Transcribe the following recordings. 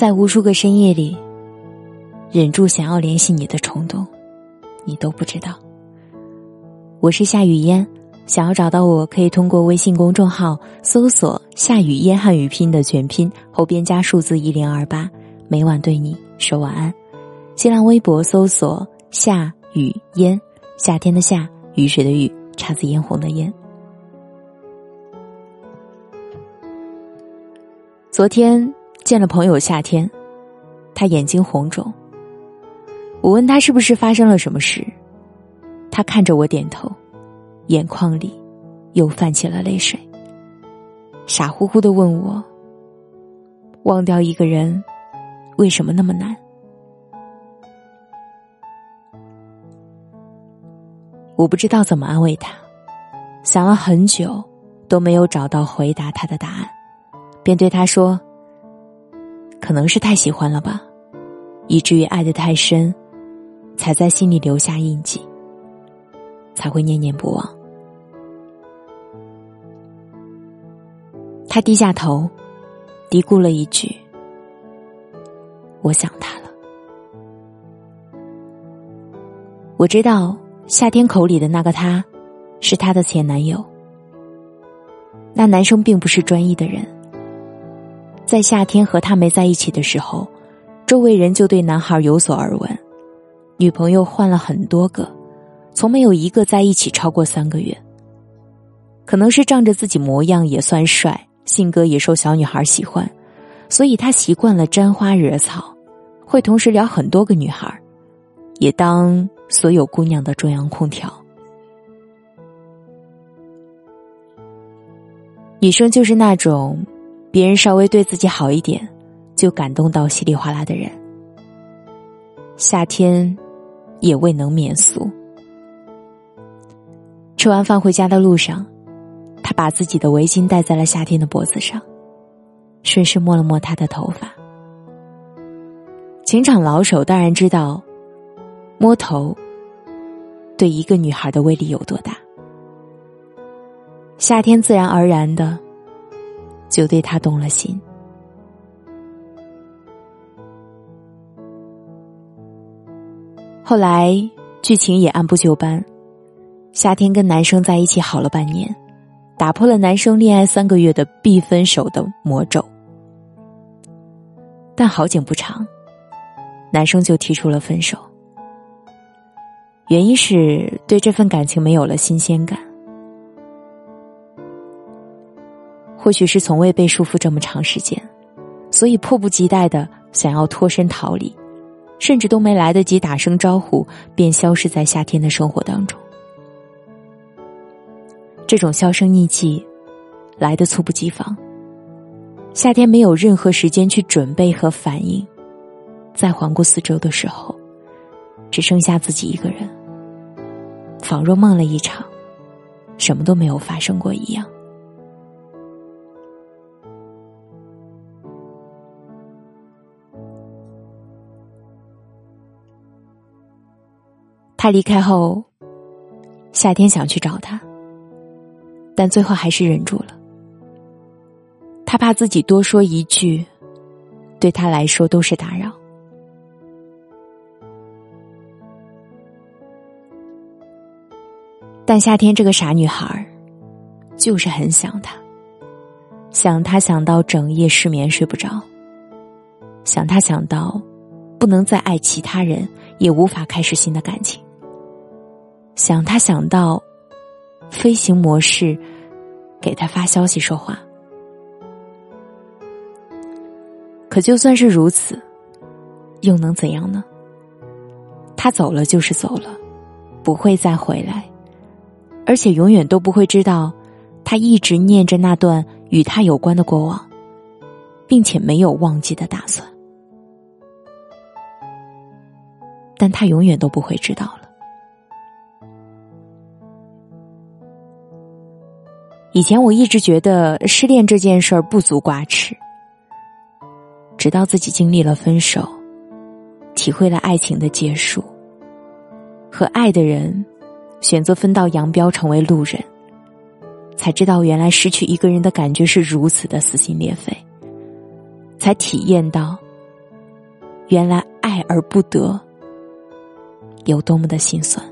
在无数个深夜里，忍住想要联系你的冲动，你都不知道。我是夏雨嫣，想要找到我可以通过微信公众号搜索“夏雨嫣汉语拼”的全拼后边加数字一零二八，每晚对你说晚安。新浪微博搜索“夏雨嫣”，夏天的夏，雨水的雨，姹紫嫣红的嫣。昨天。见了朋友夏天，他眼睛红肿。我问他是不是发生了什么事，他看着我点头，眼眶里又泛起了泪水。傻乎乎的问我：“忘掉一个人，为什么那么难？”我不知道怎么安慰他，想了很久都没有找到回答他的答案，便对他说。可能是太喜欢了吧，以至于爱得太深，才在心里留下印记，才会念念不忘。他低下头，嘀咕了一句：“我想他了。”我知道夏天口里的那个他，是他的前男友。那男生并不是专一的人。在夏天和他没在一起的时候，周围人就对男孩有所耳闻，女朋友换了很多个，从没有一个在一起超过三个月。可能是仗着自己模样也算帅，性格也受小女孩喜欢，所以他习惯了沾花惹草，会同时聊很多个女孩，也当所有姑娘的中央空调。女生就是那种。别人稍微对自己好一点，就感动到稀里哗啦的人。夏天，也未能免俗。吃完饭回家的路上，他把自己的围巾戴在了夏天的脖子上，顺势摸了摸他的头发。情场老手当然知道，摸头对一个女孩的威力有多大。夏天自然而然的。就对他动了心。后来剧情也按部就班，夏天跟男生在一起好了半年，打破了男生恋爱三个月的必分手的魔咒。但好景不长，男生就提出了分手，原因是对这份感情没有了新鲜感。或许是从未被束缚这么长时间，所以迫不及待的想要脱身逃离，甚至都没来得及打声招呼，便消失在夏天的生活当中。这种销声匿迹，来的猝不及防。夏天没有任何时间去准备和反应，在环顾四周的时候，只剩下自己一个人，仿若梦了一场，什么都没有发生过一样。他离开后，夏天想去找他，但最后还是忍住了。他怕自己多说一句，对他来说都是打扰。但夏天这个傻女孩，就是很想他，想他想到整夜失眠睡不着，想他想到不能再爱其他人，也无法开始新的感情。想他想到，飞行模式，给他发消息说话。可就算是如此，又能怎样呢？他走了就是走了，不会再回来，而且永远都不会知道，他一直念着那段与他有关的过往，并且没有忘记的打算。但他永远都不会知道了。以前我一直觉得失恋这件事儿不足挂齿，直到自己经历了分手，体会了爱情的结束，和爱的人选择分道扬镳成为路人，才知道原来失去一个人的感觉是如此的撕心裂肺，才体验到原来爱而不得，有多么的心酸。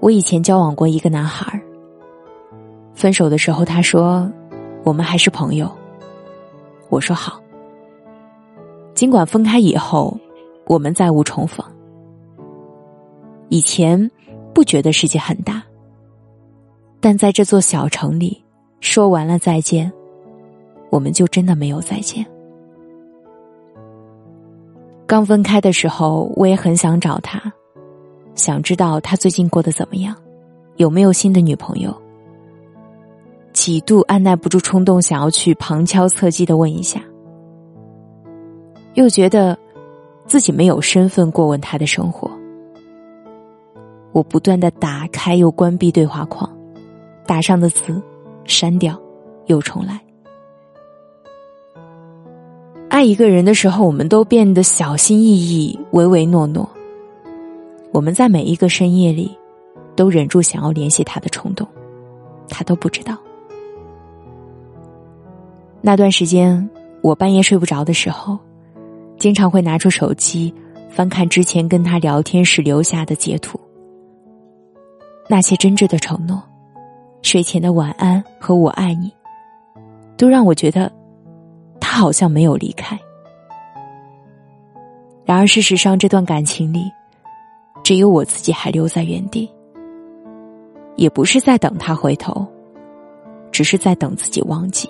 我以前交往过一个男孩儿，分手的时候他说：“我们还是朋友。”我说好。尽管分开以后，我们再无重逢。以前不觉得世界很大，但在这座小城里，说完了再见，我们就真的没有再见。刚分开的时候，我也很想找他，想知道他最近过得怎么样，有没有新的女朋友。几度按耐不住冲动，想要去旁敲侧击的问一下，又觉得自己没有身份过问他的生活。我不断的打开又关闭对话框，打上的字删掉，又重来。爱一个人的时候，我们都变得小心翼翼、唯唯诺诺。我们在每一个深夜里，都忍住想要联系他的冲动，他都不知道。那段时间，我半夜睡不着的时候，经常会拿出手机翻看之前跟他聊天时留下的截图。那些真挚的承诺，睡前的晚安和我爱你，都让我觉得他好像没有离开。然而事实上，这段感情里，只有我自己还留在原地。也不是在等他回头，只是在等自己忘记。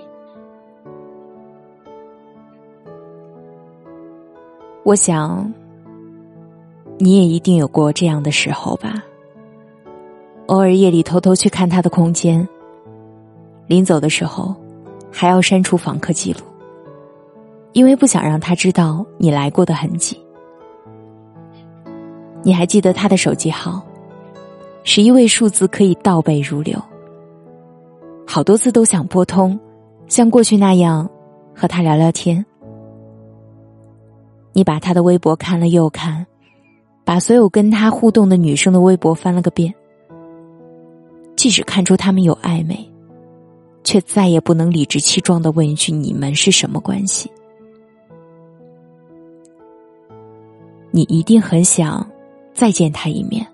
我想，你也一定有过这样的时候吧。偶尔夜里偷偷去看他的空间，临走的时候，还要删除访客记录，因为不想让他知道你来过的痕迹。你还记得他的手机号，十一位数字可以倒背如流，好多次都想拨通，像过去那样和他聊聊天。你把他的微博看了又看，把所有跟他互动的女生的微博翻了个遍。即使看出他们有暧昧，却再也不能理直气壮的问一句：“你们是什么关系？”你一定很想再见他一面，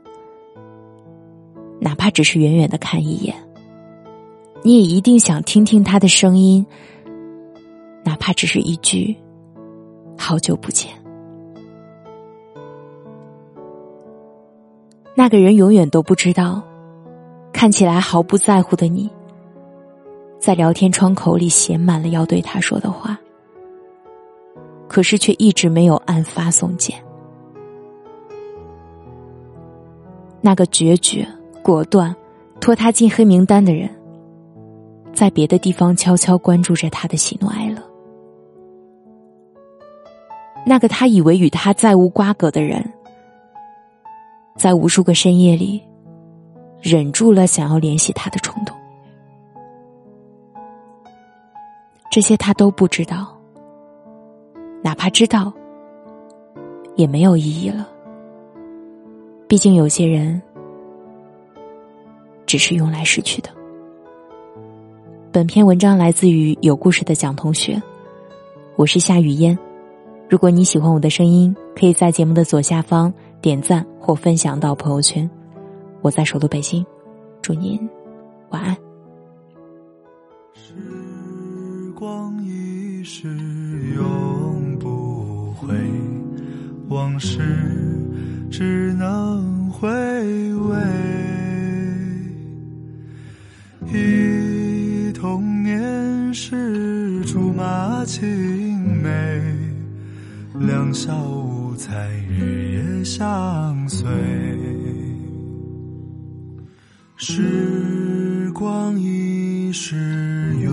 哪怕只是远远的看一眼。你也一定想听听他的声音，哪怕只是一句。好久不见，那个人永远都不知道，看起来毫不在乎的你，在聊天窗口里写满了要对他说的话，可是却一直没有按发送键。那个决绝、果断、拖他进黑名单的人，在别的地方悄悄关注着他的喜怒哀乐。那个他以为与他再无瓜葛的人，在无数个深夜里，忍住了想要联系他的冲动。这些他都不知道，哪怕知道，也没有意义了。毕竟有些人，只是用来失去的。本篇文章来自于有故事的蒋同学，我是夏雨嫣。如果你喜欢我的声音，可以在节目的左下方点赞或分享到朋友圈。我在首都北京，祝您晚安。时光一逝永不回，往事只能回味。忆童年时竹马青梅。两小无猜，日夜相随。时光一逝永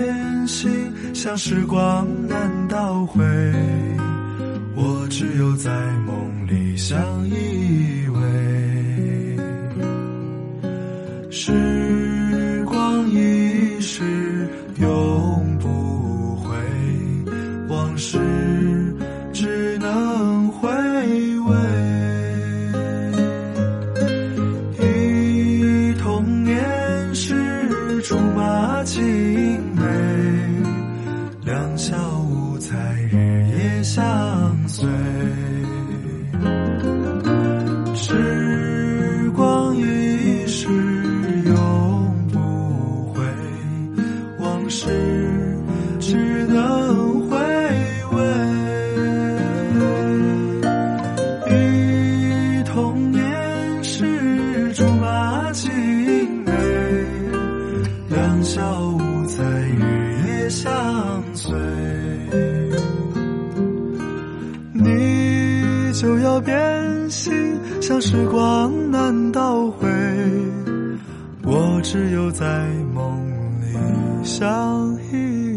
天心像时光难倒回。我只有在梦里相依偎。只有在梦里相依